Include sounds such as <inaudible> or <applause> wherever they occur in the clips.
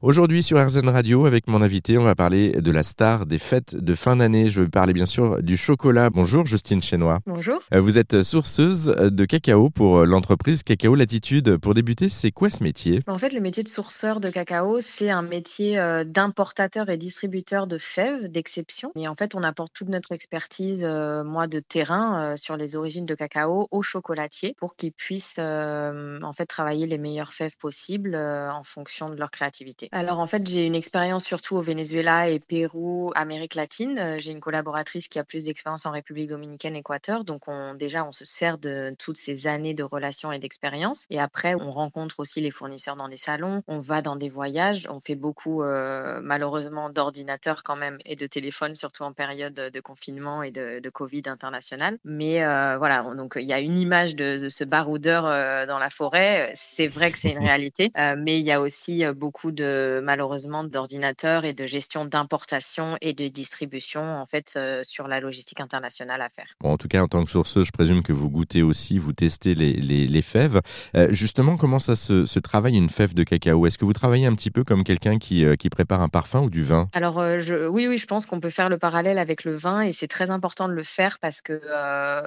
Aujourd'hui sur RZN Radio, avec mon invité, on va parler de la star des fêtes de fin d'année. Je veux parler bien sûr du chocolat. Bonjour Justine Chenois. Bonjour. Euh, vous êtes sourceuse de cacao pour l'entreprise Cacao Latitude. Pour débuter, c'est quoi ce métier? En fait, le métier de sourceur de cacao, c'est un métier euh, d'importateur et distributeur de fèves d'exception. Et en fait, on apporte toute notre expertise, euh, moi, de terrain sur les origines de cacao aux chocolatiers pour qu'ils puissent en fait travailler les meilleures fèves possibles en fonction de leur créativité. Alors en fait, j'ai une expérience surtout au Venezuela et Pérou, Amérique latine. J'ai une collaboratrice qui a plus d'expérience en République dominicaine, Équateur. Donc on, déjà, on se sert de toutes ces années de relations et d'expérience. Et après, on rencontre aussi les fournisseurs dans des salons, on va dans des voyages, on fait beaucoup euh, malheureusement d'ordinateurs quand même et de téléphones, surtout en période de confinement et de, Covid international. Mais euh, voilà, donc il y a une image de, ce baroudeur dans la forêt. C'est vrai que c'est une <laughs> réalité, mais il y a aussi beaucoup de malheureusement d'ordinateurs et de gestion d'importation et de distribution en fait euh, sur la logistique internationale à faire. en tout cas, en tant que sourceuse, je présume que vous goûtez aussi, vous testez les, les, fèves. Euh, justement, comment ça se, travaille une fève de cacao? Est-ce que vous travaillez un petit peu comme quelqu'un qui, euh, qui prépare un parfum ou du vin? Alors je, oui, oui, je pense qu'on peut faire le parallèle avec le vin et c'est très important de le faire parce que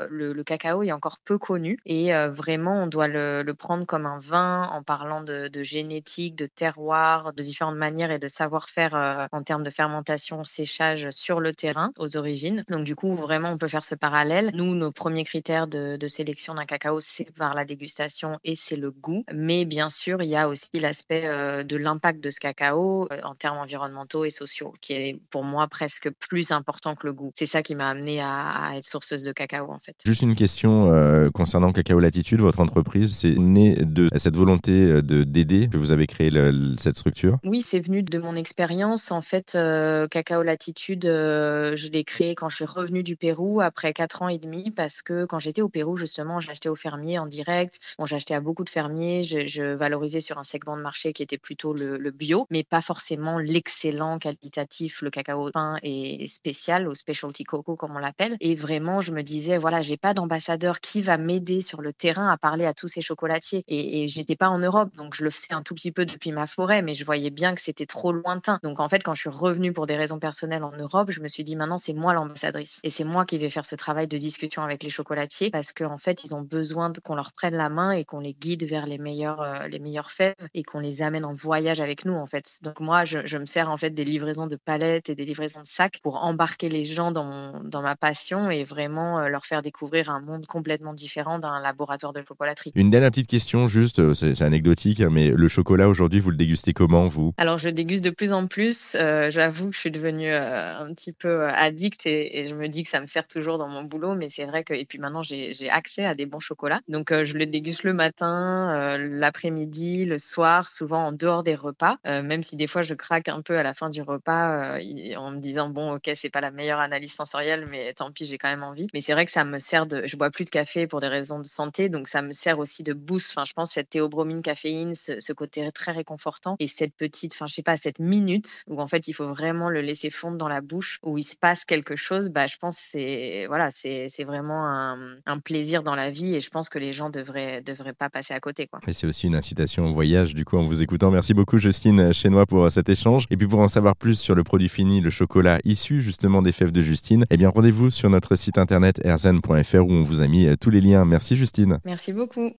le, cacao est encore peu connu et vraiment on doit le, le, prendre comme un vin en parlant de, de génétique, de terroir, de différentes manières et de savoir-faire euh, en termes de fermentation, séchage sur le terrain aux origines. Donc du coup, vraiment, on peut faire ce parallèle. Nous, nos premiers critères de, sélection d'un cacao, c'est par la dégustation et c'est le goût. Mais bien sûr, il y a aussi l'aspect euh, de l'impact de ce cacao euh, en termes environnementaux et sociaux, qui est pour moi presque plus important que le goût. C'est ça qui m'a amené à, être sourceuse de cacao en fait. Juste une question concernant Cacao Latitude, votre entreprise, c'est né de cette volonté de d'aider que vous avez créé cette structure? Oui, c'est venu de mon expérience. En fait, euh, Cacao Latitude, euh, je l'ai créé quand je suis revenue du Pérou après quatre ans et demi parce que quand j'étais au Pérou, justement, j'achetais aux fermiers en direct. Bon, j'achetais à beaucoup de fermiers. Je, valorisais sur un segment de marché qui était plutôt le, bio, mais pas forcément l'excellent qualitatif, le cacao fin et spécial, au specialty coco comme on l'appelle. Et vraiment, je me disais, voilà, j'ai pas d'ambassadeur qui va m'aider sur le terrain à parler à tous ces chocolatiers. Et, et j'étais pas en Europe, donc je le faisais un tout petit peu depuis ma forêt, mais je voyais bien que c'était trop lointain. Donc en fait, quand je suis revenue pour des raisons personnelles en Europe, je me suis dit maintenant c'est moi l'ambassadrice et c'est moi qui vais faire ce travail de discussion avec les chocolatiers parce qu'en fait ils ont besoin qu'on leur prenne la main et qu'on les guide vers les meilleurs euh, les meilleures fèves et qu'on les amène en voyage avec nous en fait. Donc moi je, me sers en fait des livraisons de palettes et des livraisons de sacs pour embarquer les gens dans dans ma passion et vraiment euh, leur faire découvrir un monde complètement différent d'un laboratoire de chocolaterie. Une dernière petite question juste, euh, c'est anecdotique, hein, mais le chocolat aujourd'hui vous le dégustez comment? Alors, je déguste de plus en plus. Euh, j'avoue que je suis devenue euh, un petit peu euh, addict et, je me dis que ça me sert toujours dans mon boulot. Mais c'est vrai que, et puis maintenant, j'ai accès à des bons chocolats. Donc, je le déguste le matin, l'après-midi, le soir, souvent en dehors des repas. même si des fois, je craque un peu à la fin du repas en me disant, bon, ok, c'est pas la meilleure analyse sensorielle, mais tant pis, j'ai quand même envie. Mais c'est vrai que ça me sert de. Je bois plus de café pour des raisons de santé. Donc, ça me sert aussi de boost. Enfin, je pense cette théobromine caféine, ce, ce côté très réconfortant et cette petite enfin je sais pas, cette minute où en fait il faut vraiment le laisser fondre dans la bouche, où il se passe quelque chose, bah je pense c'est voilà, c'est vraiment un, un, plaisir dans la vie et je pense que les gens devraient devraient pas passer à côté quoi. Et c'est aussi une incitation au voyage du coup en vous écoutant. Merci beaucoup Justine Chenois pour cet échange. Et puis pour en savoir plus sur le produit fini, le chocolat issu justement des fèves de Justine, eh bien rendez-vous sur notre site internet erzen.fr où on vous a mis tous les liens. Merci Justine. Merci beaucoup.